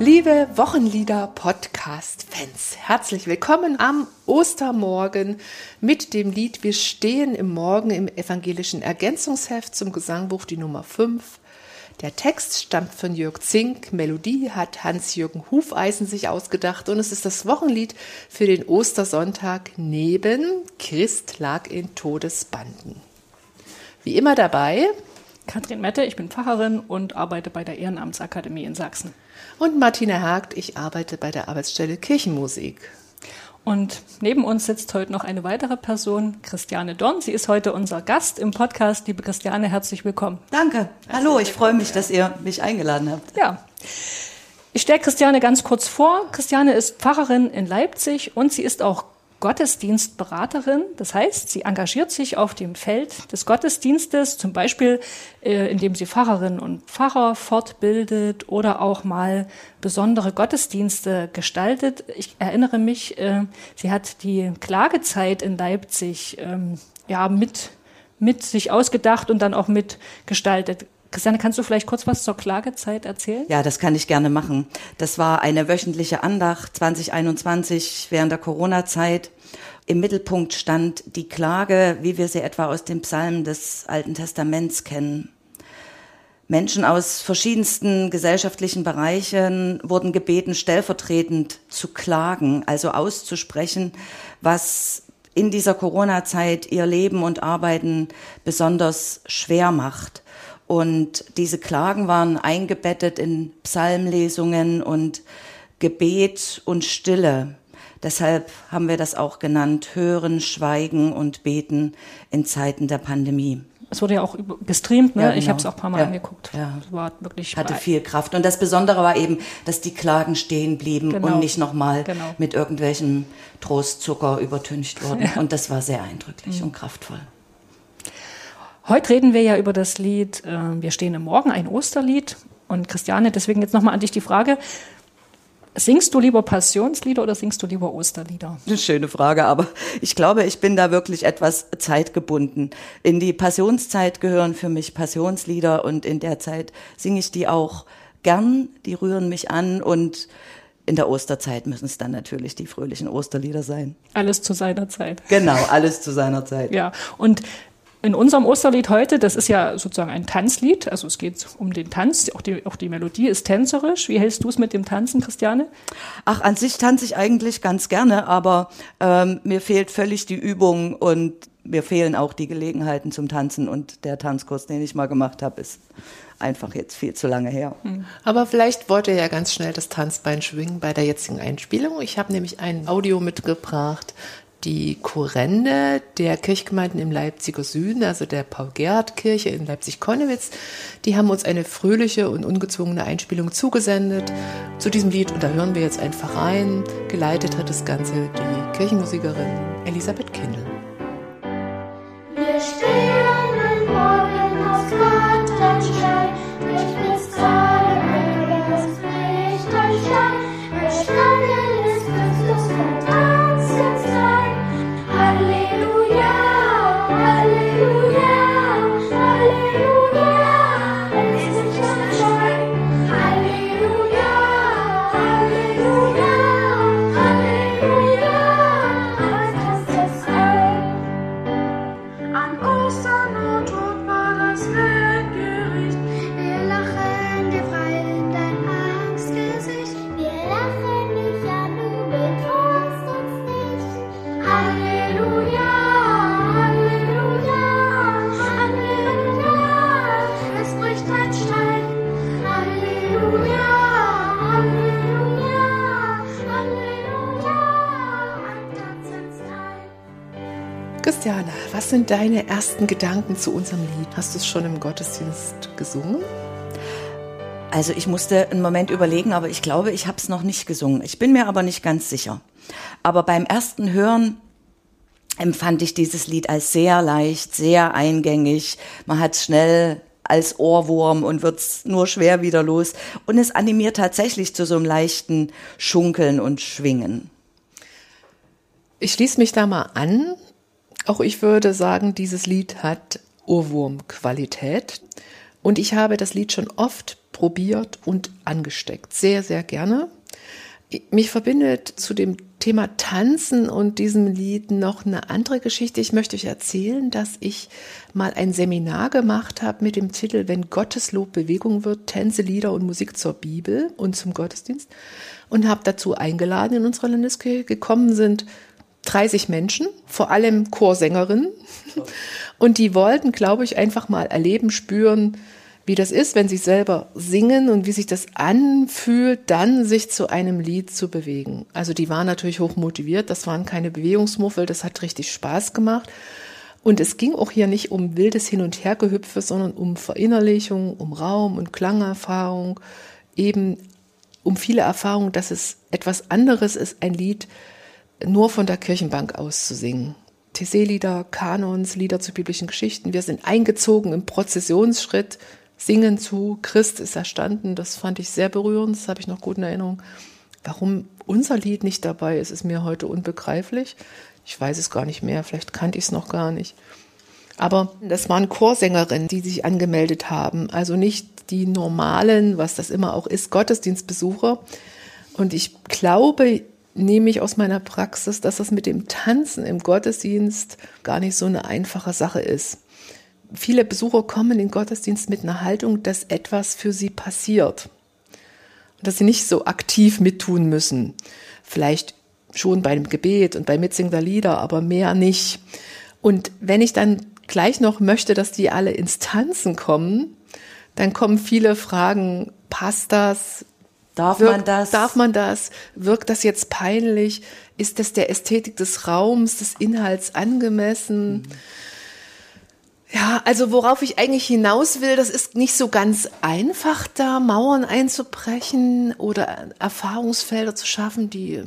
Liebe Wochenlieder-Podcast-Fans, herzlich willkommen am Ostermorgen mit dem Lied Wir stehen im Morgen im evangelischen Ergänzungsheft zum Gesangbuch die Nummer 5. Der Text stammt von Jörg Zink, Melodie hat Hans-Jürgen Hufeisen sich ausgedacht und es ist das Wochenlied für den Ostersonntag neben Christ lag in Todesbanden. Wie immer dabei Katrin Mette, ich bin Pfarrerin und arbeite bei der Ehrenamtsakademie in Sachsen. Und Martina Hagt, ich arbeite bei der Arbeitsstelle Kirchenmusik. Und neben uns sitzt heute noch eine weitere Person, Christiane Dorn. Sie ist heute unser Gast im Podcast. Liebe Christiane, herzlich willkommen. Danke. Hallo, ich freue mich, dass ihr mich eingeladen habt. Ja. Ich stelle Christiane ganz kurz vor. Christiane ist Pfarrerin in Leipzig und sie ist auch Gottesdienstberaterin. Das heißt, sie engagiert sich auf dem Feld des Gottesdienstes, zum Beispiel äh, indem sie Pfarrerinnen und Pfarrer fortbildet oder auch mal besondere Gottesdienste gestaltet. Ich erinnere mich, äh, sie hat die Klagezeit in Leipzig ähm, ja mit mit sich ausgedacht und dann auch mitgestaltet. Christiane, kannst du vielleicht kurz was zur Klagezeit erzählen? Ja, das kann ich gerne machen. Das war eine wöchentliche Andacht 2021 während der Corona-Zeit. Im Mittelpunkt stand die Klage, wie wir sie etwa aus den Psalmen des Alten Testaments kennen. Menschen aus verschiedensten gesellschaftlichen Bereichen wurden gebeten, stellvertretend zu klagen, also auszusprechen, was in dieser Corona-Zeit ihr Leben und Arbeiten besonders schwer macht. Und diese Klagen waren eingebettet in Psalmlesungen und Gebet und Stille. Deshalb haben wir das auch genannt, Hören, Schweigen und Beten in Zeiten der Pandemie. Es wurde ja auch gestreamt, ne? Ja, genau. Ich habe es auch ein paar Mal Ja. angeguckt. Ja. Es war wirklich Hatte viel Kraft. Und das Besondere war eben, dass die Klagen stehen blieben Genau. und nicht nochmal Genau. mit irgendwelchem Trostzucker übertüncht wurden. Ja. Und das war sehr eindrücklich Mhm. und kraftvoll. Heute reden wir ja über das Lied äh, Wir stehen im Morgen, ein Osterlied. Und Christiane, deswegen jetzt nochmal an dich die Frage. Singst du lieber Passionslieder oder singst du lieber Osterlieder? Eine schöne Frage, aber ich glaube, ich bin da wirklich etwas zeitgebunden. In die Passionszeit gehören für mich Passionslieder und in der Zeit singe ich die auch gern, die rühren mich an und in der Osterzeit müssen es dann natürlich die fröhlichen Osterlieder sein. Alles zu seiner Zeit. Genau, alles zu seiner Zeit. Ja, und in unserem Osterlied heute, das ist ja sozusagen ein Tanzlied, also es geht um den Tanz, auch die, auch die Melodie ist tänzerisch. Wie hältst du es mit dem Tanzen, Christiane? Ach, an sich tanze ich eigentlich ganz gerne, aber ähm, mir fehlt völlig die Übung und mir fehlen auch die Gelegenheiten zum Tanzen und der Tanzkurs, den ich mal gemacht habe, ist einfach jetzt viel zu lange her. Aber vielleicht wollt ihr ja ganz schnell das Tanzbein schwingen bei der jetzigen Einspielung. Ich habe nämlich ein Audio mitgebracht. Die Chorende der Kirchgemeinden im Leipziger Süden, also der Paul-Gerhardt-Kirche in Leipzig-Konnewitz, die haben uns eine fröhliche und ungezwungene Einspielung zugesendet zu diesem Lied. Und da hören wir jetzt einfach rein. Geleitet hat das Ganze die Kirchenmusikerin Elisabeth Kindl. Was sind deine ersten Gedanken zu unserem Lied? Hast du es schon im Gottesdienst gesungen? Also ich musste einen Moment überlegen, aber ich glaube, ich habe es noch nicht gesungen. Ich bin mir aber nicht ganz sicher. Aber beim ersten Hören empfand ich dieses Lied als sehr leicht, sehr eingängig. Man hat schnell als Ohrwurm und wird's nur schwer wieder los. Und es animiert tatsächlich zu so einem leichten Schunkeln und Schwingen. Ich schließe mich da mal an. Auch ich würde sagen, dieses Lied hat Ohrwurmqualität. Und ich habe das Lied schon oft probiert und angesteckt. Sehr, sehr gerne. Mich verbindet zu dem Thema Tanzen und diesem Lied noch eine andere Geschichte. Ich möchte euch erzählen, dass ich mal ein Seminar gemacht habe mit dem Titel Wenn Gotteslob Bewegung wird, Tänze, Lieder und Musik zur Bibel und zum Gottesdienst und habe dazu eingeladen in unserer Landeskirche. Gekommen sind 30 Menschen, vor allem Chorsängerinnen. Und die wollten, glaube ich, einfach mal erleben, spüren, wie das ist, wenn sie selber singen und wie sich das anfühlt, dann sich zu einem Lied zu bewegen. Also die waren natürlich hoch motiviert, das waren keine Bewegungsmuffel, das hat richtig Spaß gemacht. Und es ging auch hier nicht um wildes Hin- und Hergehüpfe, sondern um Verinnerlichung, um Raum und Klangerfahrung, eben um viele Erfahrungen, dass es etwas anderes ist, ein Lied nur von der Kirchenbank aus zu singen. Tessé-Lieder, Kanons, Lieder zu biblischen Geschichten. Wir sind eingezogen im Prozessionsschritt Singen zu Christ ist erstanden. Das fand ich sehr berührend, das habe ich noch gut in Erinnerung. Warum unser Lied nicht dabei ist, ist mir heute unbegreiflich. Ich weiß es gar nicht mehr, vielleicht kannte ich es noch gar nicht. Aber das waren Chorsängerinnen, die sich angemeldet haben. Also nicht die normalen, was das immer auch ist, Gottesdienstbesucher. Und ich glaube, nehme ich aus meiner Praxis, dass das mit dem Tanzen im Gottesdienst gar nicht so eine einfache Sache ist viele Besucher kommen in den Gottesdienst mit einer Haltung, dass etwas für sie passiert. Und dass sie nicht so aktiv mittun müssen. Vielleicht schon beim Gebet und beim Mitsingen der Lieder, aber mehr nicht. Und wenn ich dann gleich noch möchte, dass die alle ins Tanzen kommen, dann kommen viele Fragen, passt das? Darf Wirkt, man das? Darf man das? Wirkt das jetzt peinlich? Ist das der Ästhetik des Raums, des Inhalts angemessen? Mhm. Ja, also worauf ich eigentlich hinaus will, das ist nicht so ganz einfach, da Mauern einzubrechen oder Erfahrungsfelder zu schaffen, die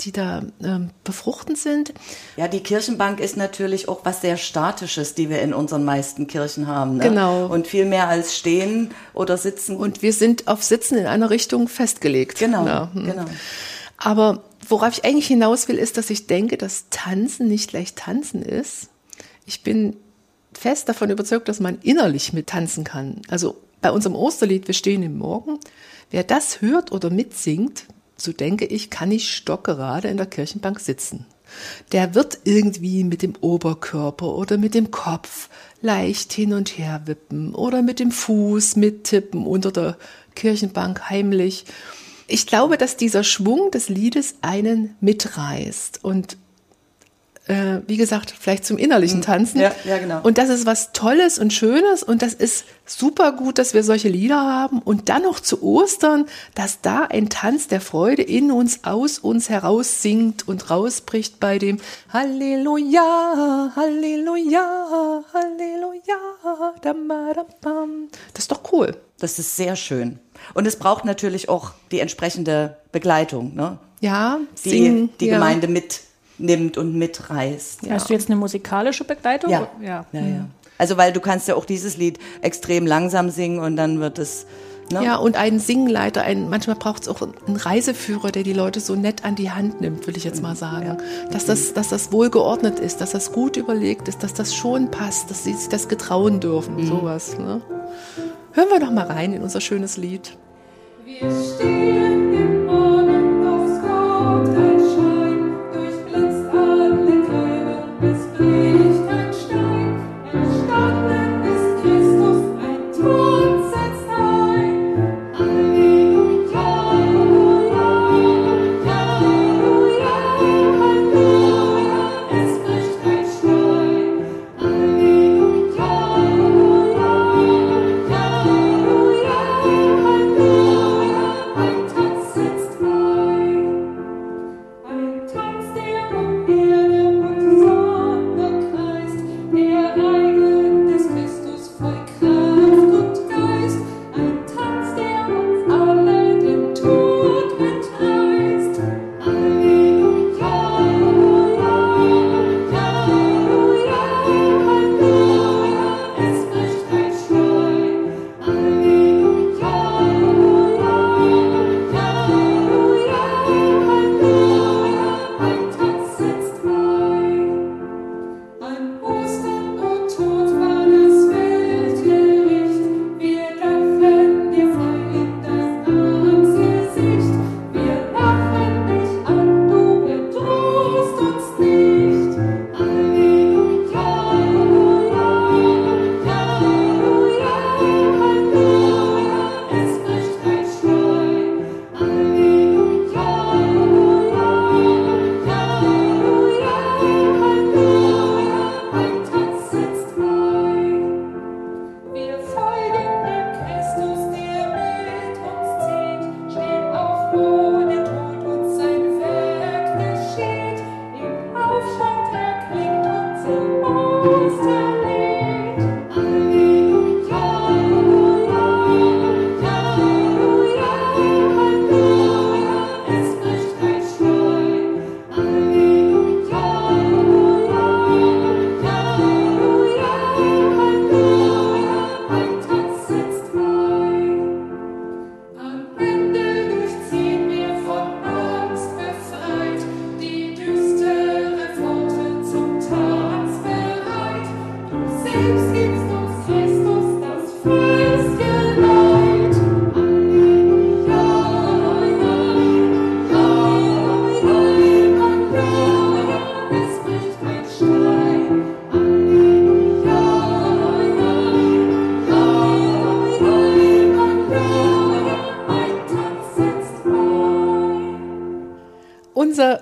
die da ähm, befruchtend sind. Ja, die Kirchenbank ist natürlich auch was sehr Statisches, die wir in unseren meisten Kirchen haben. Ne? Genau. Und viel mehr als stehen oder sitzen. Und wir sind auf Sitzen in einer Richtung festgelegt. Genau, ja, hm. genau. Aber worauf ich eigentlich hinaus will, ist, dass ich denke, dass Tanzen nicht gleich Tanzen ist. Ich bin fest davon überzeugt, dass man innerlich mit tanzen kann. Also bei unserem Osterlied Wir stehen im Morgen, wer das hört oder mitsingt, so denke ich, kann ich stockgerade in der Kirchenbank sitzen. Der wird irgendwie mit dem Oberkörper oder mit dem Kopf leicht hin und her wippen oder mit dem Fuß mittippen unter der Kirchenbank heimlich. Ich glaube, dass dieser Schwung des Liedes einen mitreißt und äh, wie gesagt, vielleicht zum innerlichen hm. Tanzen. Ja, ja, genau. Und das ist was Tolles und Schönes und das ist super gut, dass wir solche Lieder haben und dann noch zu Ostern, dass da ein Tanz der Freude in uns, aus uns heraus singt und rausbricht bei dem Halleluja, Halleluja, Halleluja. Das ist doch cool. Das ist sehr schön. Und es braucht natürlich auch die entsprechende Begleitung, ne? Ja, die, singen, die ja. Gemeinde mit nimmt und mitreißt. Ja. Hast du jetzt eine musikalische Begleitung? Ja. ja. ja, ja. Also weil du kannst ja auch dieses Lied extrem langsam singen und dann wird es Ne? Ja, und einen Singleiter, einen, manchmal braucht es auch einen Reiseführer, der die Leute so nett an die Hand nimmt, will ich jetzt mal sagen. Ja. Dass, das, dass das wohl geordnet ist, dass das gut überlegt ist, dass das schon passt, dass sie sich das getrauen dürfen, mhm. sowas. Ne? Hören wir doch mal rein in unser schönes Lied. Wir stehen im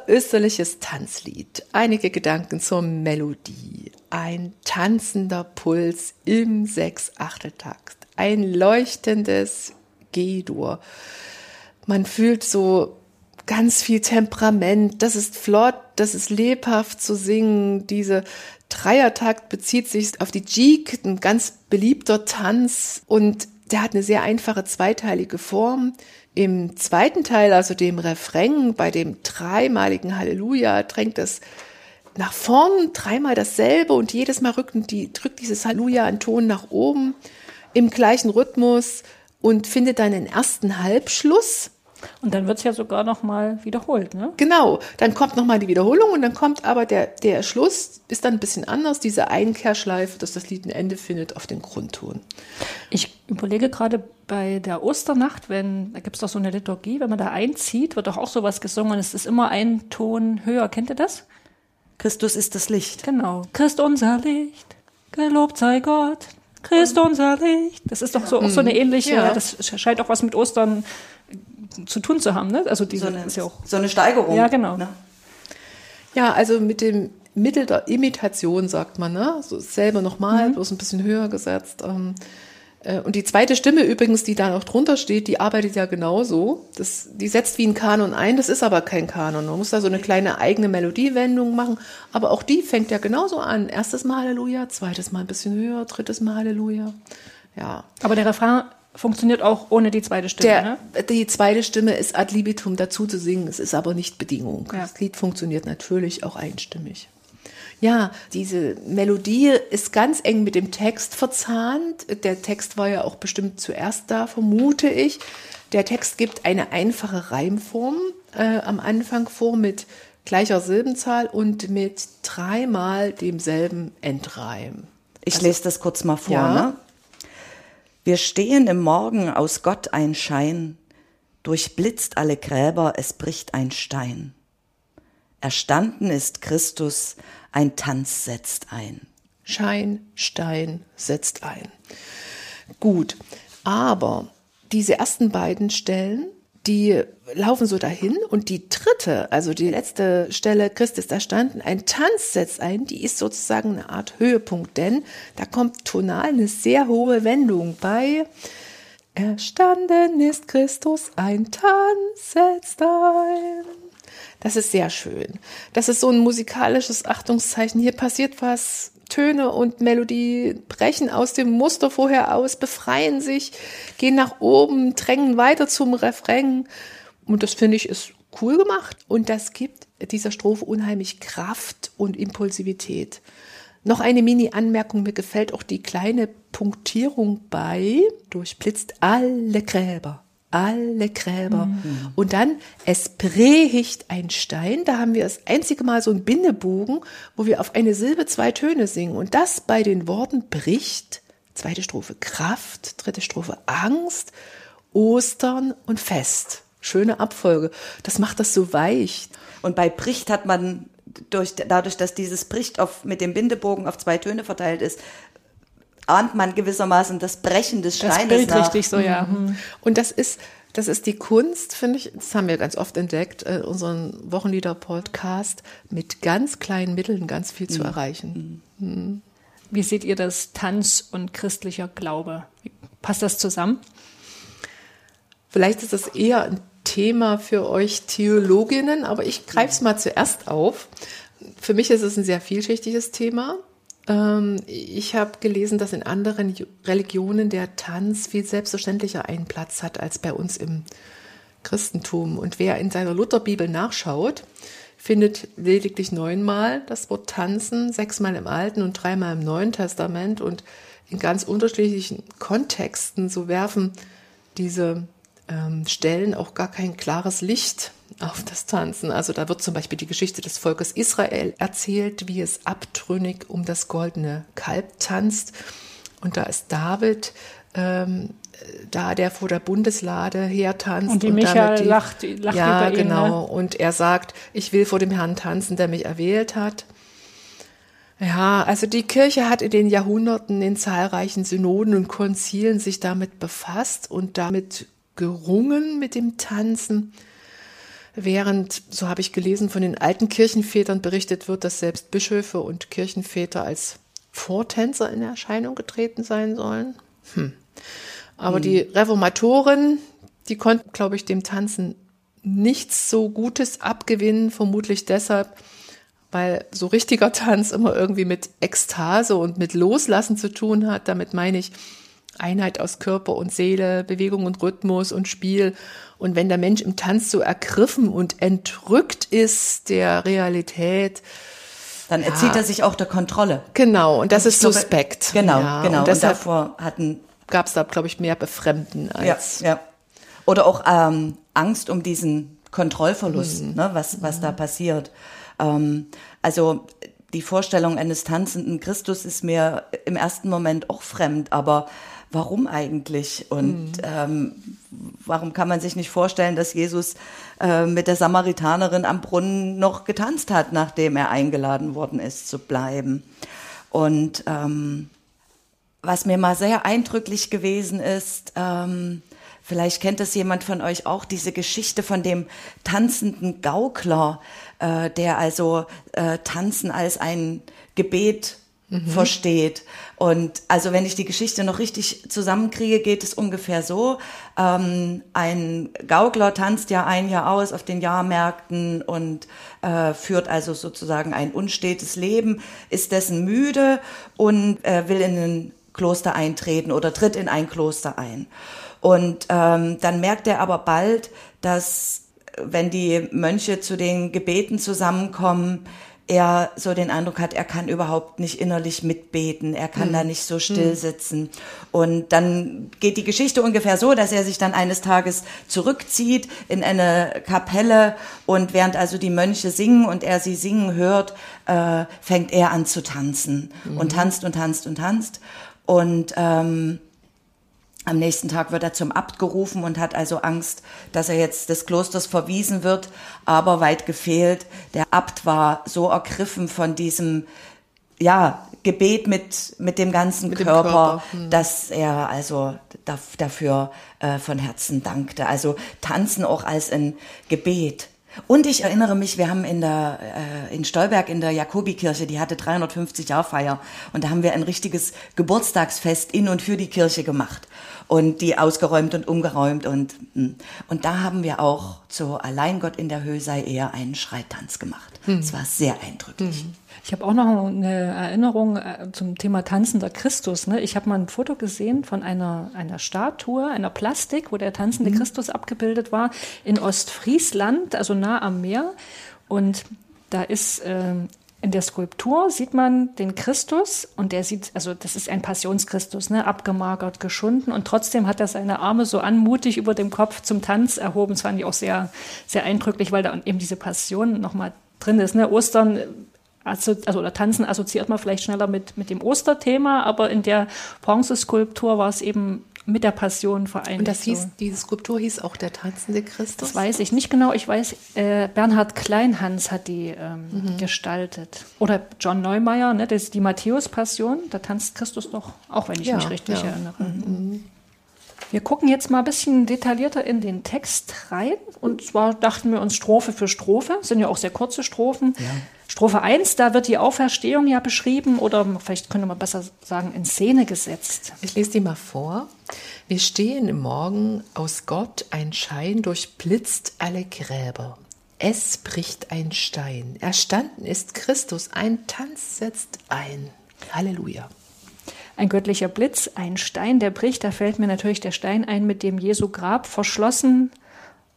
österliches Tanzlied. Einige Gedanken zur Melodie. Ein tanzender Puls im Sechs-Achteltakt. Ein leuchtendes G-Dur. Man fühlt so ganz viel Temperament. Das ist flott, das ist lebhaft zu singen. Diese Dreiertakt bezieht sich auf die Jig, ein ganz beliebter Tanz und der hat eine sehr einfache zweiteilige Form. Im zweiten Teil, also dem Refrain, bei dem dreimaligen Halleluja, drängt es nach vorn dreimal dasselbe und jedes Mal rückt, die, drückt dieses Halleluja einen Ton nach oben im gleichen Rhythmus und findet dann den ersten Halbschluss. Und dann wird es ja sogar nochmal wiederholt, ne? Genau, dann kommt nochmal die Wiederholung und dann kommt aber der, der Schluss, ist dann ein bisschen anders, diese Einkehrschleife, dass das Lied ein Ende findet auf den Grundton. Ich überlege gerade bei der Osternacht, wenn, da gibt es doch so eine Liturgie, wenn man da einzieht, wird doch auch sowas gesungen, es ist immer ein Ton höher. Kennt ihr das? Christus ist das Licht. Genau. Christ unser Licht, gelobt sei Gott, Christ unser Licht. Das ist doch so, auch so eine ähnliche, Ja. das scheint auch was mit Ostern zu tun zu haben, ne? Also diese So eine, ist ja auch. so eine Steigerung. Ja, genau. Ne? Ja, also mit dem Mittel der Imitation, sagt man, ne? So selber nochmal, bloß ein bisschen höher gesetzt. Ähm, äh, und die zweite Stimme übrigens, die da noch drunter steht, die arbeitet ja genauso. Das, die setzt wie ein Kanon ein, das ist aber kein Kanon. Man muss da so eine kleine eigene Melodiewendung machen. Aber auch die fängt ja genauso an. Erstes Mal Halleluja, zweites Mal ein bisschen höher, drittes Mal Halleluja. Ja. Aber der Refrain funktioniert auch ohne die zweite Stimme, Der, ne? Die zweite Stimme ist ad libitum dazu zu singen, es ist aber nicht Bedingung. Ja. Das Lied funktioniert natürlich auch einstimmig. Ja, diese Melodie ist ganz eng mit dem Text verzahnt. Der Text war ja auch bestimmt zuerst da, vermute ich. Der Text gibt eine einfache Reimform äh, am Anfang vor mit gleicher Silbenzahl und mit dreimal demselben Endreim. Ich lese das kurz mal vor. Ja. Ne? Wir stehen im Morgen aus Gott ein Schein, durchblitzt alle Gräber, es bricht ein Stein. Erstanden ist Christus, ein Tanz setzt ein. Schein, Stein setzt ein. Gut, aber diese ersten beiden Stellen, die laufen so dahin und die dritte, also die letzte Stelle, Christ ist erstanden, ein Tanz setzt ein, die ist sozusagen eine Art Höhepunkt, denn da kommt tonal eine sehr hohe Wendung bei. Erstanden ist Christus, ein Tanz setzt ein. Das ist sehr schön. Das ist so ein musikalisches Achtungszeichen. Hier passiert was. Töne und Melodie brechen aus dem Muster vorher aus, befreien sich, gehen nach oben, drängen weiter zum Refrain. Und das finde ich ist cool gemacht. Und das gibt dieser Strophe unheimlich Kraft und Impulsivität. Noch eine Mini-Anmerkung, mir gefällt auch die kleine Punktierung bei, durchblitzt alle Gräber, alle Gräber. Und dann, es bricht ein Stein, da haben wir das einzige Mal so einen Bindebogen, wo wir auf eine Silbe zwei Töne singen. Und das bei den Worten bricht, zweite Strophe Kraft, dritte Strophe Angst, Ostern und Fest. Schöne Abfolge. Das macht das so weich. Und bei Bricht hat man durch, dadurch, dass dieses Bricht auf, mit dem Bindebogen auf zwei Töne verteilt ist, ahnt man gewissermaßen das Brechen des Das Steines Bild nach. richtig so, ja. Hm. Und das ist, das ist die Kunst, finde ich, das haben wir ganz oft entdeckt, äh, unseren Wochenlieder-Podcast, mit ganz kleinen Mitteln ganz viel zu erreichen. Wie seht ihr das Tanz und christlicher Glaube? Passt das zusammen? Vielleicht ist das eher ein Thema für euch Theologinnen, aber ich greife es mal zuerst auf. Für mich ist es ein sehr vielschichtiges Thema. Ähm, Ich habe gelesen, dass in anderen Religionen der Tanz viel selbstverständlicher einen Platz hat als bei uns im Christentum. Und wer in seiner Lutherbibel nachschaut, findet lediglich neunmal das Wort tanzen, sechsmal im Alten und dreimal im Neuen Testament und in ganz unterschiedlichen Kontexten. So werfen diese ähm, Stellen auch gar kein klares Licht auf das Tanzen. Also da wird zum Beispiel die Geschichte des Volkes Israel erzählt, wie es abtrünnig um das goldene Kalb tanzt. Und da ist David ähm, da, der vor der Bundeslade hertanzt. Und die damit Michael lacht- lacht ja, über ihn, genau. ne? Und er sagt, ich will vor dem Herrn tanzen, der mich erwählt hat. Ja, also die Kirche hat in den Jahrhunderten in zahlreichen Synoden und Konzilen sich damit befasst und damit gerungen mit dem Tanzen. während, so habe ich gelesen, von den alten Kirchenvätern berichtet wird, dass selbst Bischöfe und Kirchenväter als Vortänzer in Erscheinung getreten sein sollen. Hm. Aber die Reformatoren, die konnten, glaube ich, dem Tanzen nichts so Gutes abgewinnen, vermutlich deshalb, weil so richtiger Tanz immer irgendwie mit Ekstase und mit Loslassen zu tun hat. Damit meine ich Einheit aus Körper und Seele, Bewegung und Rhythmus und Spiel. Und wenn der Mensch im Tanz so ergriffen und entrückt ist der Realität, Dann erzieht er sich auch der Kontrolle. genau, und das Und ist glaube, suspekt. Genau, ja, genau. Und Und deshalb davor hatten gab es da, glaube ich, mehr Befremden Ja, als ja. Oder auch ähm, Angst um diesen Kontrollverlust, Mhm. ne, was, was da passiert. Ähm, also die Vorstellung eines tanzenden Christus ist mir im ersten Moment auch fremd, aber warum eigentlich? Und Mhm. ähm, warum kann man sich nicht vorstellen, dass Jesus äh, mit der Samaritanerin am Brunnen noch getanzt hat, nachdem er eingeladen worden ist zu bleiben? Und ähm, was mir mal sehr eindrücklich gewesen ist, ähm, vielleicht kennt es jemand von euch auch, diese Geschichte von dem tanzenden Gaukler, äh, der also äh, Tanzen als ein Gebet versteht. Und also wenn ich die Geschichte noch richtig zusammenkriege, geht es ungefähr so. Ähm, ein Gaukler tanzt ja ein Jahr aus auf den Jahrmärkten und äh, führt also sozusagen ein unstetes Leben, ist dessen müde und äh, will in ein Kloster eintreten oder tritt in ein Kloster ein. Und ähm, dann merkt er aber bald, dass wenn die Mönche zu den Gebeten zusammenkommen, er so den Eindruck hat, er kann überhaupt nicht innerlich mitbeten, er kann da nicht so still sitzen. Und dann geht die Geschichte ungefähr so, dass er sich dann eines Tages zurückzieht in eine Kapelle und während also die Mönche singen und er sie singen hört, äh, fängt er an zu tanzen und tanzt und tanzt und tanzt. Und ähm, am nächsten Tag wird er zum Abt gerufen und hat also Angst, dass er jetzt des Klosters verwiesen wird. Aber weit gefehlt, der Abt war so ergriffen von diesem, ja, Gebet mit, mit dem ganzen Mit dem Körper, Körper, hm. dass er also da, dafür äh, von Herzen dankte. Also tanzen auch als ein Gebet. Und ich erinnere mich, wir haben in der äh, in Stolberg in der Jakobikirche, die hatte 350 Jahr Feier und da haben wir ein richtiges Geburtstagsfest in und für die Kirche gemacht und die ausgeräumt und umgeräumt und mh. und da haben wir auch zu Allein Gott in der Höhe sei eher einen Schreitanz gemacht. Es war sehr eindrücklich. Ich habe auch noch eine Erinnerung äh, zum Thema tanzender Christus. Ne? Ich habe mal ein Foto gesehen von einer, einer Statue, einer Plastik, wo der tanzende Christus abgebildet war, in Ostfriesland, also nah am Meer. Und da ist ähm, in der Skulptur sieht man den Christus und der sieht, also das ist ein Passionschristus, ne, abgemagert, geschunden und trotzdem hat er seine Arme so anmutig über dem Kopf zum Tanz erhoben. Das fand ich auch sehr, sehr eindrücklich, weil da eben diese Passion nochmal drin ist. Ne? Ostern also, also oder Tanzen assoziiert man vielleicht schneller mit, mit dem Osterthema, aber in der Bronzeskulptur war es eben mit der Passion vereinigt. Und das hieß, so. diese Skulptur hieß auch der tanzende Christus. Das weiß ich nicht genau. Ich weiß, äh, Bernhard Kleinhans hat die ähm, Mhm. gestaltet. Oder John Neumeier, ne, das ist die Matthäus-Passion. Da tanzt Christus doch, auch wenn ich Ja, mich richtig ja. Mhm. Wir gucken jetzt mal ein bisschen detaillierter in den Text rein. Und zwar dachten wir uns Strophe für Strophe. Das sind ja auch sehr kurze Strophen. Strophe 1, da wird die Auferstehung ja beschrieben oder vielleicht könnte man besser sagen, in Szene gesetzt. Ich lese die mal vor. Wir stehen im Morgen, aus Gott ein Schein durchblitzt alle Gräber. Es bricht ein Stein. Erstanden ist Christus, ein Tanz setzt ein. Halleluja. Ein göttlicher Blitz, ein Stein, der bricht. Da fällt mir natürlich der Stein ein, mit dem Jesu Grab verschlossen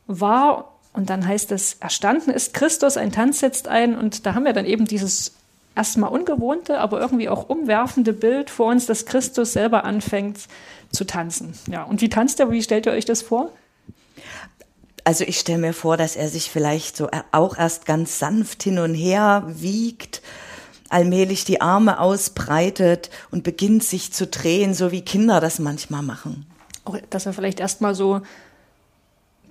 war. Und dann heißt es, erstanden ist Christus, ein Tanz setzt ein. Und da haben wir dann eben dieses erstmal ungewohnte, aber irgendwie auch umwerfende Bild vor uns, dass Christus selber anfängt zu tanzen. Ja, und wie tanzt er? Wie stellt ihr euch das vor? Also ich stelle mir vor, dass er sich vielleicht so auch erst ganz sanft hin und her wiegt, allmählich die Arme ausbreitet und beginnt sich zu drehen, so wie Kinder das manchmal machen. Auch, dass er vielleicht erstmal so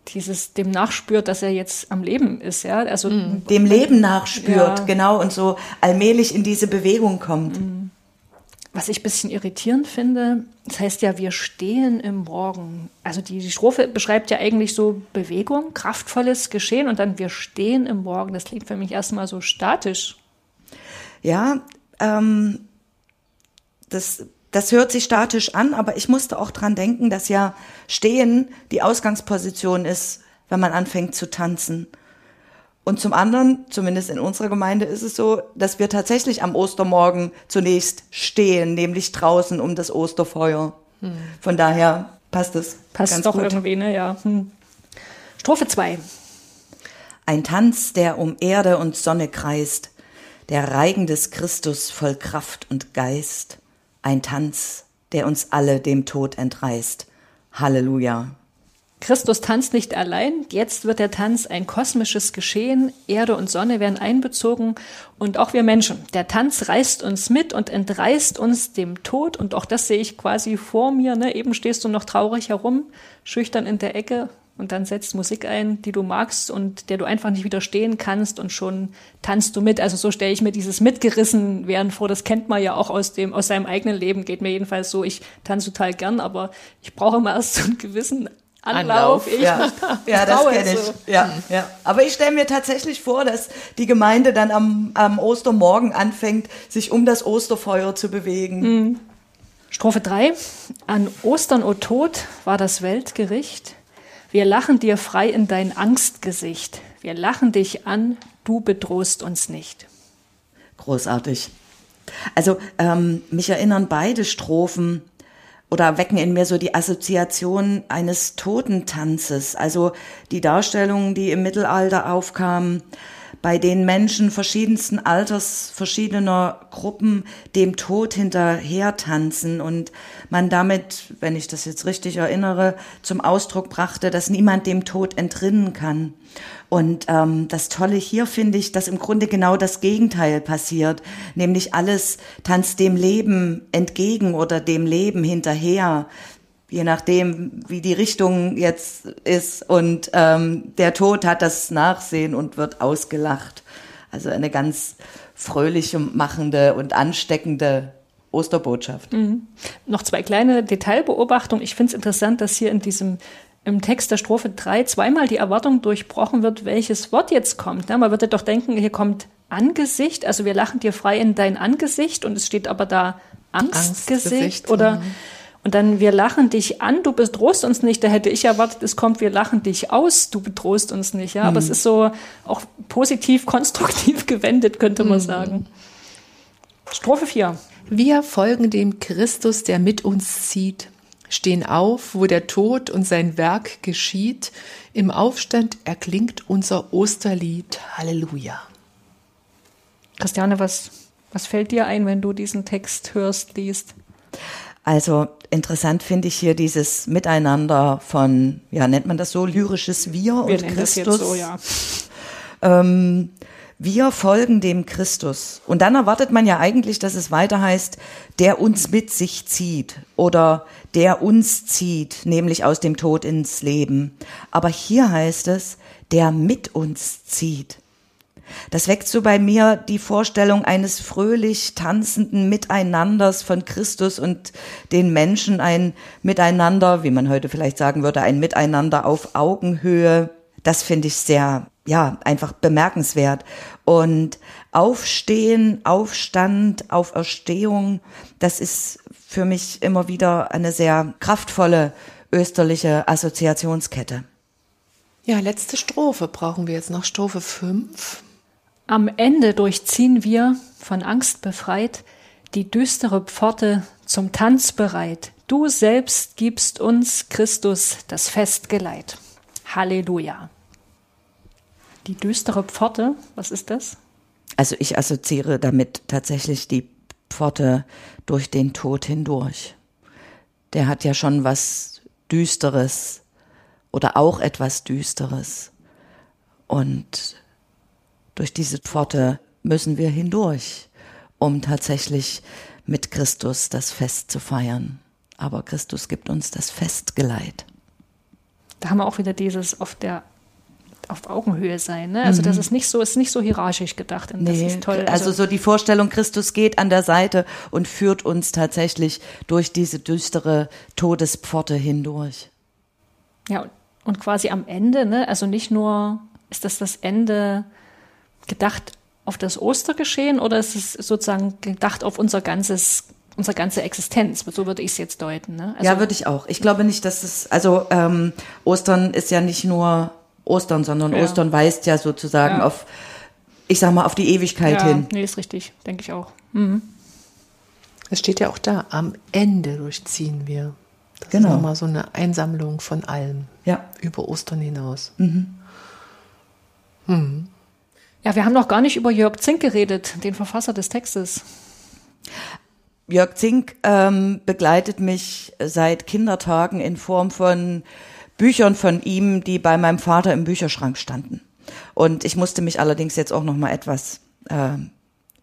dieses dem nachspürt, dass er jetzt am Leben ist, ja. Also Dem Leben nachspürt, Ja. genau, und so allmählich in diese Bewegung kommt. was ich ein bisschen irritierend finde, das heißt ja, wir stehen im Morgen. Also die, die Strophe beschreibt ja eigentlich so Bewegung, kraftvolles Geschehen und dann wir stehen im Morgen. Das klingt für mich erstmal so statisch. Ja, ähm, das, das hört sich statisch an, aber ich musste auch dran denken, dass ja Stehen die Ausgangsposition ist, wenn man anfängt zu tanzen. Und zum anderen, zumindest in unserer Gemeinde ist es so, dass wir tatsächlich am Ostermorgen zunächst stehen, nämlich draußen um das Osterfeuer. Hm. Von daher passt es. Passt ganz doch gut. irgendwie, ne? Ja. Hm. Strophe 2. Ein Tanz, der um Erde und Sonne kreist, der Reigen des Christus voll Kraft und Geist. Ein Tanz, der uns alle dem Tod entreißt. Halleluja. Christus tanzt nicht allein, jetzt wird der Tanz ein kosmisches Geschehen, Erde und Sonne werden einbezogen und auch wir Menschen. Der Tanz reißt uns mit und entreißt uns dem Tod und auch das sehe ich quasi vor mir. Ne? Eben stehst du noch traurig herum, schüchtern in der Ecke und dann setzt Musik ein, die du magst und der du einfach nicht widerstehen kannst und schon tanzt du mit. Also so stelle ich mir dieses mitgerissen werden vor. Das kennt man ja auch aus dem aus seinem eigenen Leben. Geht mir jedenfalls so. Ich tanze total gern, aber ich brauche immer erst so einen gewissen Anlauf. Ich ja, ja das kenne ich. So. Ja, ja. Aber ich stelle mir tatsächlich vor, dass die Gemeinde dann am, am Ostermorgen anfängt, sich um das Osterfeuer zu bewegen. Mhm. Strophe 3. An Ostern, o Tod, war das Weltgericht. Wir lachen dir frei in dein Angstgesicht. Wir lachen dich an, du bedrohst uns nicht. Großartig. Also ähm, mich erinnern beide Strophen oder wecken in mir so die Assoziation eines Totentanzes, also die Darstellungen, die im Mittelalter aufkamen, bei denen Menschen verschiedensten Alters, verschiedener Gruppen dem Tod hinterher tanzen und man damit, wenn ich das jetzt richtig erinnere, zum Ausdruck brachte, dass niemand dem Tod entrinnen kann. Und ähm, das Tolle hier finde ich, dass im Grunde genau das Gegenteil passiert, nämlich alles tanzt dem Leben entgegen oder dem Leben hinterher je nachdem, wie die Richtung jetzt ist. Und ähm, der Tod hat das Nachsehen und wird ausgelacht. Also eine ganz fröhliche, machende und ansteckende Osterbotschaft. Mhm. Noch zwei kleine Detailbeobachtungen. Ich finde es interessant, dass hier in diesem im Text der Strophe 3 zweimal die Erwartung durchbrochen wird, welches Wort jetzt kommt. Ja, man würde doch denken, hier kommt Angesicht, also wir lachen dir frei in dein Angesicht und es steht aber da Angstgesicht, Angstgesicht, oder mhm. Und dann wir lachen dich an, du bedrohst uns nicht. Da hätte ich erwartet, es kommt, wir lachen dich aus, du bedrohst uns nicht. Ja, aber es ist so auch positiv, konstruktiv gewendet, könnte man sagen. Strophe 4. Wir folgen dem Christus, der mit uns zieht, stehen auf, wo der Tod und sein Werk geschieht. Im Aufstand erklingt unser Osterlied. Halleluja. Christiane, was, was fällt dir ein, wenn du diesen Text hörst, liest? Also interessant finde ich hier dieses Miteinander von, ja, nennt man das so, lyrisches Wir, Wir und Christus. jetzt so, ja. ähm, wir folgen dem Christus. Und dann erwartet man ja eigentlich, dass es weiter heißt, der uns mit sich zieht oder der uns zieht, nämlich aus dem Tod ins Leben. Aber hier heißt es, der mit uns zieht. Das weckt so bei mir die Vorstellung eines fröhlich tanzenden Miteinanders von Christus und den Menschen, ein Miteinander, wie man heute vielleicht sagen würde, ein Miteinander auf Augenhöhe. Das finde ich sehr, ja, einfach bemerkenswert. Und Aufstehen, Aufstand, Auferstehung, das ist für mich immer wieder eine sehr kraftvolle österliche Assoziationskette. Ja, letzte Strophe brauchen wir jetzt noch. Strophe 5. Am Ende durchziehen wir, von Angst befreit, die düstere Pforte zum Tanz bereit. Du selbst gibst uns, Christus, das Festgeleit. Halleluja. Die düstere Pforte, was ist das? Also ich assoziiere damit tatsächlich die Pforte durch den Tod hindurch. Der hat ja schon was Düsteres oder auch etwas Düsteres. Und durch diese Pforte müssen wir hindurch, um tatsächlich mit Christus das Fest zu feiern. Aber Christus gibt uns das Festgeleit. Da haben wir auch wieder dieses auf der auf Augenhöhe sein. Ne? Also das ist nicht so, ist nicht so hierarchisch gedacht. Und das Nee, ist toll. also so die Vorstellung, Christus geht an der Seite und führt uns tatsächlich durch diese düstere Todespforte hindurch. Ja, und- und quasi am Ende, ne, also nicht nur, ist das das Ende gedacht auf das Ostergeschehen oder ist es sozusagen gedacht auf unser ganzes, unsere ganze Existenz? So würde ich es jetzt deuten. Ne? Also, ja, würde ich auch. Ich glaube nicht, dass es, also ähm, Ostern ist ja nicht nur Ostern, sondern Ja. Ostern weist ja sozusagen Ja. auf, ich sag mal, auf die Ewigkeit ja, hin. nee, ist richtig, denke ich auch. Es steht ja auch da, am Ende durchziehen wir. Das Genau. ist nochmal so eine Einsammlung von allem Ja. über Ostern hinaus. Ja, wir haben noch gar nicht über Jörg Zink geredet, den Verfasser des Textes. Jörg Zink ähm, begleitet mich seit Kindertagen in Form von Büchern von ihm, die bei meinem Vater im Bücherschrank standen. Und ich musste mich allerdings jetzt auch noch mal etwas äh,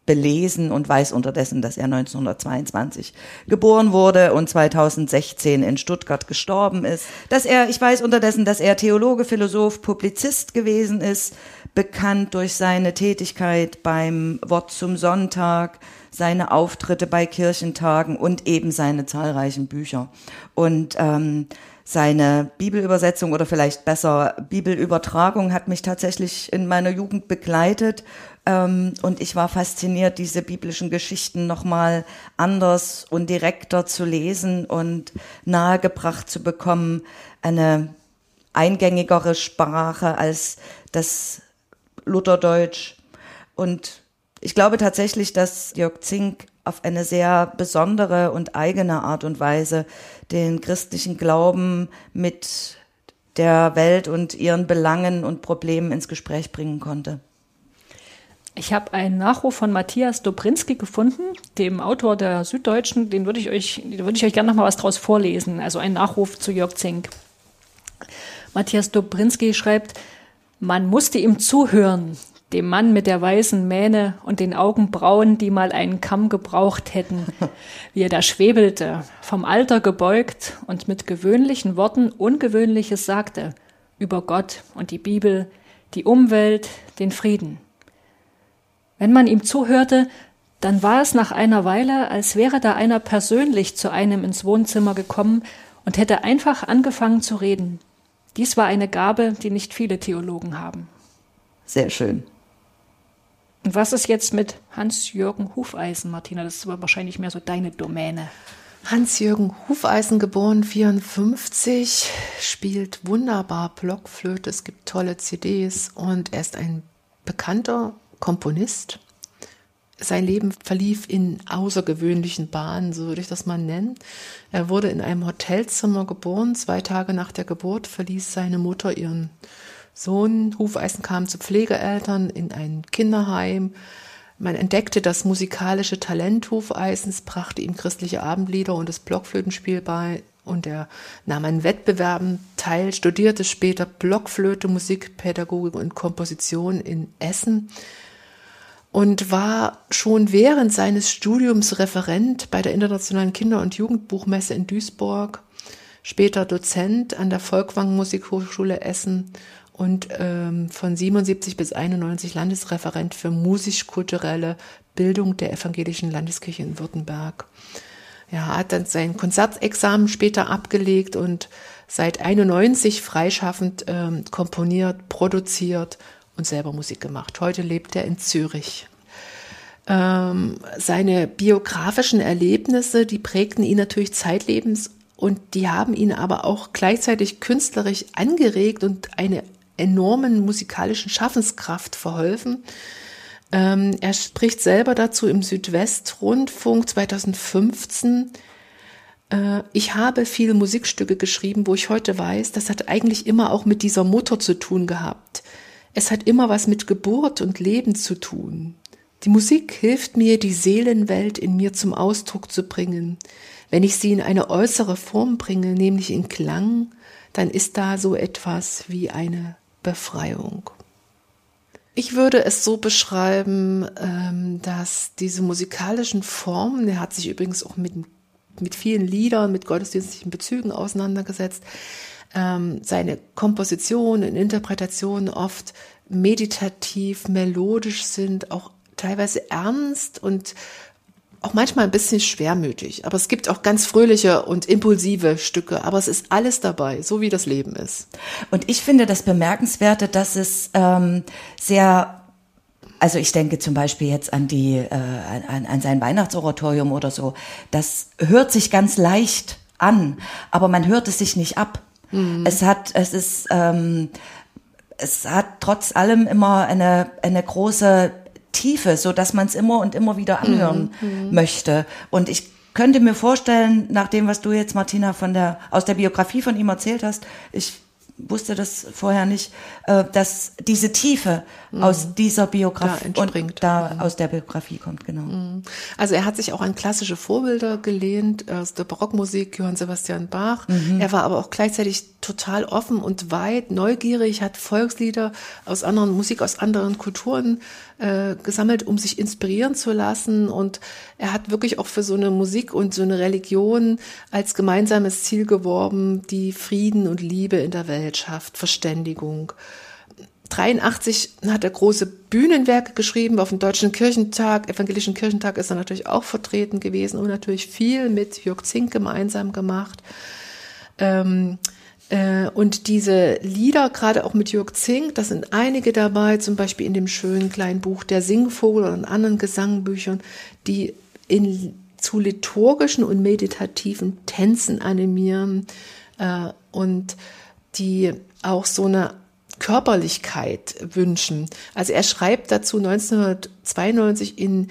belesen und weiß unterdessen, dass er 1922 geboren wurde und 2016 in Stuttgart gestorben ist. Dass er, ich weiß unterdessen, dass er Theologe, Philosoph, Publizist gewesen ist, bekannt durch seine Tätigkeit beim Wort zum Sonntag, seine Auftritte bei Kirchentagen und eben seine zahlreichen Bücher. Und ähm, seine Bibelübersetzung oder vielleicht besser Bibelübertragung hat mich tatsächlich in meiner Jugend begleitet. Ähm, und ich war fasziniert, diese biblischen Geschichten nochmal anders und direkter zu lesen und nahegebracht zu bekommen. Eine eingängigere Sprache als das Lutherdeutsch. Und ich glaube tatsächlich, dass Jörg Zink auf eine sehr besondere und eigene Art und Weise den christlichen Glauben mit der Welt und ihren Belangen und Problemen ins Gespräch bringen konnte. Ich habe einen Nachruf von Matthias Dobrinski gefunden, dem Autor der Süddeutschen. Den würde ich euch, würde ich euch gerne noch mal was draus vorlesen. Also ein Nachruf zu Jörg Zink. Matthias Dobrinski schreibt, man musste ihm zuhören, dem Mann mit der weißen Mähne und den Augenbrauen, die mal einen Kamm gebraucht hätten, wie er da schwebelte, vom Alter gebeugt und mit gewöhnlichen Worten Ungewöhnliches sagte über Gott und die Bibel, die Umwelt, den Frieden. Wenn man ihm zuhörte, dann war es nach einer Weile, als wäre da einer persönlich zu einem ins Wohnzimmer gekommen und hätte einfach angefangen zu reden. Dies war eine Gabe, die nicht viele Theologen haben. Sehr schön. Und was ist jetzt mit Hans-Jürgen Hufeisen, Martina? Das ist aber wahrscheinlich mehr so deine Domäne. Hans-Jürgen Hufeisen, geboren 54, spielt wunderbar Blockflöte. Es gibt tolle CDs und er ist ein bekannter Komponist. Sein Leben verlief in außergewöhnlichen Bahnen, so würde ich das mal nennen. Er wurde in einem Hotelzimmer geboren. Zwei Tage nach der Geburt verließ seine Mutter ihren Sohn. Hufeisen kam zu Pflegeeltern in ein Kinderheim. Man entdeckte das musikalische Talent Hufeisens, brachte ihm christliche Abendlieder und das Blockflötenspiel bei und er nahm an Wettbewerben teil, studierte später Blockflöte, Musikpädagogik und Komposition in Essen und war schon während seines Studiums Referent bei der Internationalen Kinder- und Jugendbuchmesse in Duisburg, später Dozent an der Volkwang Musikhochschule Essen und ähm, von 77 bis 91 Landesreferent für musisch-kulturelle Bildung der evangelischen Landeskirche in Württemberg. Ja, hat dann sein Konzertexamen später abgelegt und seit 91 freischaffend ähm, komponiert, produziert und selber Musik gemacht. Heute lebt er in Zürich. Ähm, seine biografischen Erlebnisse, die prägten ihn natürlich zeitlebens und die haben ihn aber auch gleichzeitig künstlerisch angeregt und eine enormen musikalischen Schaffenskraft verholfen. Ähm, er spricht selber dazu im Südwestrundfunk 2015. Äh, ich habe viele Musikstücke geschrieben, wo ich heute weiß, das hat eigentlich immer auch mit dieser Mutter zu tun gehabt. Es hat immer was mit Geburt und Leben zu tun. Die Musik hilft mir, die Seelenwelt in mir zum Ausdruck zu bringen. Wenn ich sie in eine äußere Form bringe, nämlich in Klang, dann ist da so etwas wie eine Befreiung. Ich würde es so beschreiben, ähm, dass diese musikalischen Formen, er hat sich übrigens auch mit, mit vielen Liedern, mit gottesdienstlichen Bezügen auseinandergesetzt, ähm, seine Kompositionen und Interpretationen oft meditativ, melodisch sind, auch teilweise ernst und auch manchmal ein bisschen schwermütig. Aber es gibt auch ganz fröhliche und impulsive Stücke. Aber es ist alles dabei, so wie das Leben ist. Und ich finde das Bemerkenswerte, dass es ähm, sehr, also ich denke zum Beispiel jetzt an die, äh, an, an sein Weihnachtsoratorium oder so. Das hört sich ganz leicht an, aber man hört es sich nicht ab. Mhm. Es hat, es ist, ähm, es hat trotz allem immer eine, eine große Tiefe, so dass man es immer und immer wieder anhören mhm. möchte. Und ich könnte mir vorstellen, nach dem, was du jetzt, Martina, von der, aus der Biografie von ihm erzählt hast, ich wusste das vorher nicht, äh, dass diese Tiefe mhm. aus dieser Biografie da und da mhm. aus der Biografie kommt, genau. Mhm. Also er hat sich auch an klassische Vorbilder gelehnt, aus der Barockmusik, Johann Sebastian Bach. Mhm. Er war aber auch gleichzeitig total offen und weit, neugierig, hat Volkslieder aus anderen Musik, aus anderen Kulturen äh, gesammelt, um sich inspirieren zu lassen. Und er hat wirklich auch für so eine Musik und so eine Religion als gemeinsames Ziel geworben, die Frieden und Liebe in der Welt schafft, Verständigung. 83 hat er große Bühnenwerke geschrieben. Auf dem Deutschen Kirchentag, Evangelischen Kirchentag ist er natürlich auch vertreten gewesen und natürlich viel mit Jörg Zink gemeinsam gemacht. Ähm, äh, und diese Lieder, gerade auch mit Jörg Zink, da sind einige dabei, zum Beispiel in dem schönen kleinen Buch Der Singvogel in anderen Gesangbüchern, die in, zu liturgischen und meditativen Tänzen animieren äh, und die auch so eine Körperlichkeit wünschen. Also er schreibt dazu 1992 in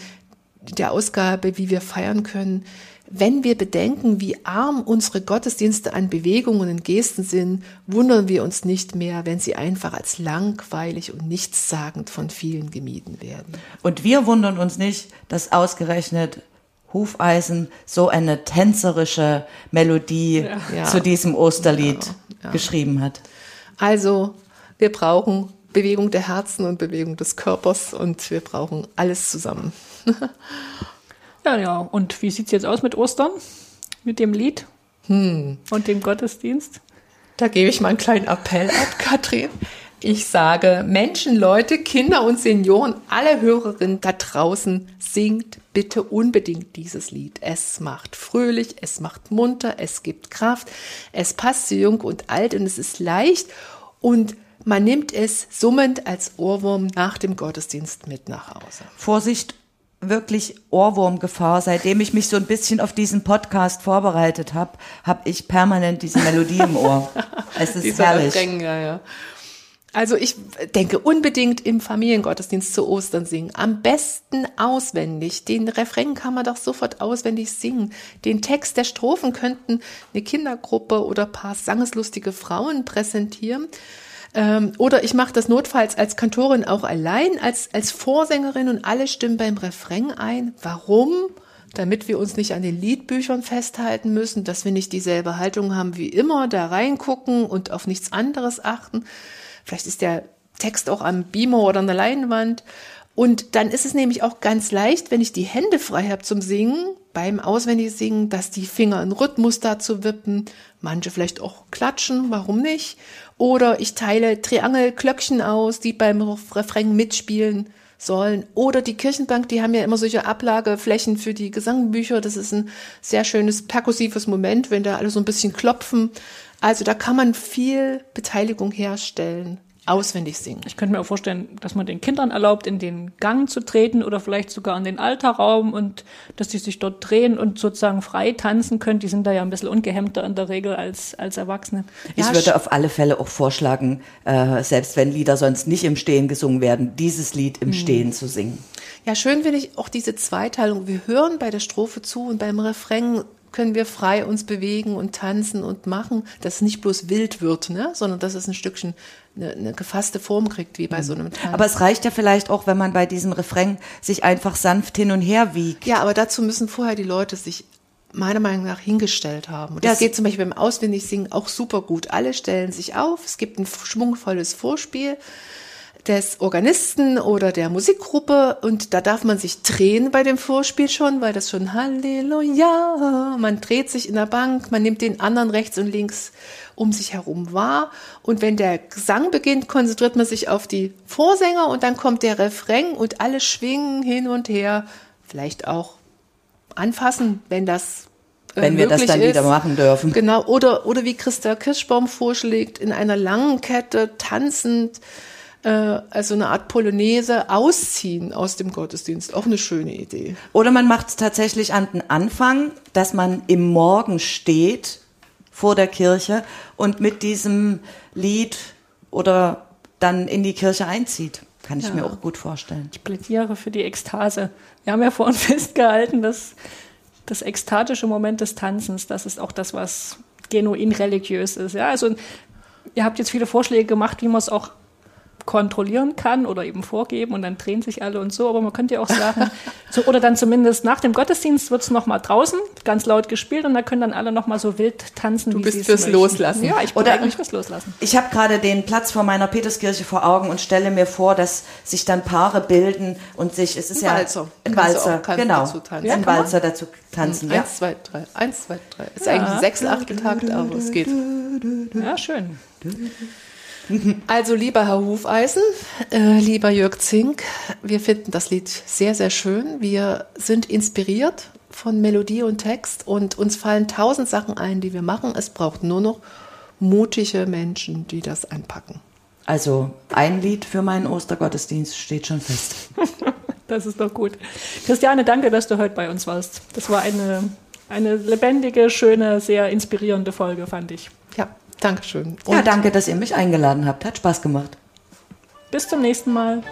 der Ausgabe, wie wir feiern können, wenn wir bedenken, wie arm unsere Gottesdienste an Bewegungen und Gesten sind, wundern wir uns nicht mehr, wenn sie einfach als langweilig und nichtssagend von vielen gemieden werden. Und wir wundern uns nicht, dass ausgerechnet Hufeisen so eine tänzerische Melodie ja. zu diesem Osterlied ja, ja. geschrieben hat. Also, wir brauchen Bewegung der Herzen und Bewegung des Körpers und wir brauchen alles zusammen. Ja, ja. Und wie sieht es jetzt aus mit Ostern? Mit dem Lied? Hm. Und dem Gottesdienst? Da gebe ich mal einen kleinen Appell ab, Katrin. Ich sage, Menschen, Leute, Kinder und Senioren, alle Hörerinnen da draußen, singt bitte unbedingt dieses Lied. Es macht fröhlich, es macht munter, es gibt Kraft, es passt zu jung und alt und es ist leicht und man nimmt es summend als Ohrwurm nach dem Gottesdienst mit nach Hause. Vorsicht, wirklich Ohrwurmgefahr. Seitdem ich mich so ein bisschen auf diesen Podcast vorbereitet habe, habe ich permanent diese Melodie im Ohr. Es ist Dieser herrlich. Refrain, ja, ja. Also ich denke unbedingt im Familiengottesdienst zu Ostern singen. Am besten auswendig. Den Refrain kann man doch sofort auswendig singen. Den Text der Strophen könnten eine Kindergruppe oder paar sangeslustige Frauen präsentieren. Ähm, oder ich mache das notfalls als Kantorin auch allein, als, als Vorsängerin und alle stimmen beim Refrain ein. Warum? Damit wir uns nicht an den Liedbüchern festhalten müssen, dass wir nicht dieselbe Haltung haben wie immer, da reingucken und auf nichts anderes achten. Vielleicht ist der Text auch am Beamer oder an der Leinwand. Und dann ist es nämlich auch ganz leicht, wenn ich die Hände frei habe zum Singen, beim Auswendigsingen, dass die Finger in Rhythmus dazu wippen, manche vielleicht auch klatschen, warum nicht? Oder ich teile Triangelklöckchen aus, die beim Refrain mitspielen sollen. Oder die Kirchenbank, die haben ja immer solche Ablageflächen für die Gesangbücher. Das ist ein sehr schönes perkussives Moment, wenn da alle so ein bisschen klopfen. Also da kann man viel Beteiligung herstellen auswendig singen. Ich könnte mir auch vorstellen, dass man den Kindern erlaubt, in den Gang zu treten oder vielleicht sogar in den Alterraum und dass die sich dort drehen und sozusagen frei tanzen können. Die sind da ja ein bisschen ungehemmter in der Regel als, als Erwachsene. Ich ja, würde auf alle Fälle auch vorschlagen, äh, selbst wenn Lieder sonst nicht im Stehen gesungen werden, dieses Lied im hm. Stehen zu singen. Ja, schön finde ich auch diese Zweiteilung. Wir hören bei der Strophe zu und beim Refrain können wir frei uns bewegen und tanzen und machen, dass es nicht bloß wild wird, ne? sondern dass es ein Stückchen eine, eine gefasste Form kriegt, wie bei mhm. so einem Tanz. Aber es reicht ja vielleicht auch, wenn man bei diesem Refrain sich einfach sanft hin und her wiegt. Ja, aber dazu müssen vorher die Leute sich meiner Meinung nach hingestellt haben. Und das, das geht zum Beispiel beim Auswendigsingen auch super gut. Alle stellen sich auf, es gibt ein schwungvolles Vorspiel des Organisten oder der Musikgruppe und da darf man sich drehen bei dem Vorspiel schon, weil das schon Halleluja, man dreht sich in der Bank, man nimmt den anderen rechts und links um sich herum wahr und wenn der Gesang beginnt, konzentriert man sich auf die Vorsänger und dann kommt der Refrain und alle schwingen hin und her, vielleicht auch anfassen, wenn das äh, Wenn wir das dann ist. wieder machen dürfen. Genau, oder, oder wie Christa Kirschbaum vorschlägt, in einer langen Kette tanzend, äh, also eine Art Polonaise ausziehen aus dem Gottesdienst. Auch eine schöne Idee. Oder man macht es tatsächlich an den Anfang, dass man im Morgen steht vor der Kirche und mit diesem Lied oder dann in die Kirche einzieht. Kann ich Ja. mir auch gut vorstellen. Ich plädiere für die Ekstase. Wir haben ja vorhin festgehalten, dass das ekstatische Moment des Tanzens, das ist auch das, was genuin religiös ist. Ja, also ihr habt jetzt viele Vorschläge gemacht, wie man es auch kontrollieren kann oder eben vorgeben und dann drehen sich alle und so, aber man könnte ja auch sagen, so, oder dann zumindest nach dem Gottesdienst wird es nochmal draußen ganz laut gespielt und da können dann alle nochmal so wild tanzen, wie bist fürs möchten. Loslassen. Ja, ich bin Oder- eigentlich fürs Loslassen. Ich habe gerade den Platz vor meiner Peterskirche vor Augen und stelle mir vor, dass sich dann Paare bilden und sich, es ist Ein ja Walzer. ein du Walzer, genau, dazu tanzen. ein Ja, kann man. Walzer dazu tanzen. Ja. Eins, zwei, drei. Eins, zwei, drei. Ist eigentlich ein Sechs-Achtel-Takt, aber es geht. Ja, schön. Also, lieber Herr Hufeisen, äh, lieber Jörg Zink, wir finden das Lied sehr, sehr schön. Wir sind inspiriert von Melodie und Text und uns fallen tausend Sachen ein, die wir machen. Es braucht nur noch mutige Menschen, die das anpacken. Also ein Lied für meinen Ostergottesdienst steht schon fest. Das ist doch gut. Christiane, danke, dass du heute bei uns warst. Das war eine, eine lebendige, schöne, sehr inspirierende Folge, fand ich. Ja, Dankeschön. Ja, Und danke, dass ihr mich eingeladen habt. Hat Spaß gemacht. Bis zum nächsten Mal.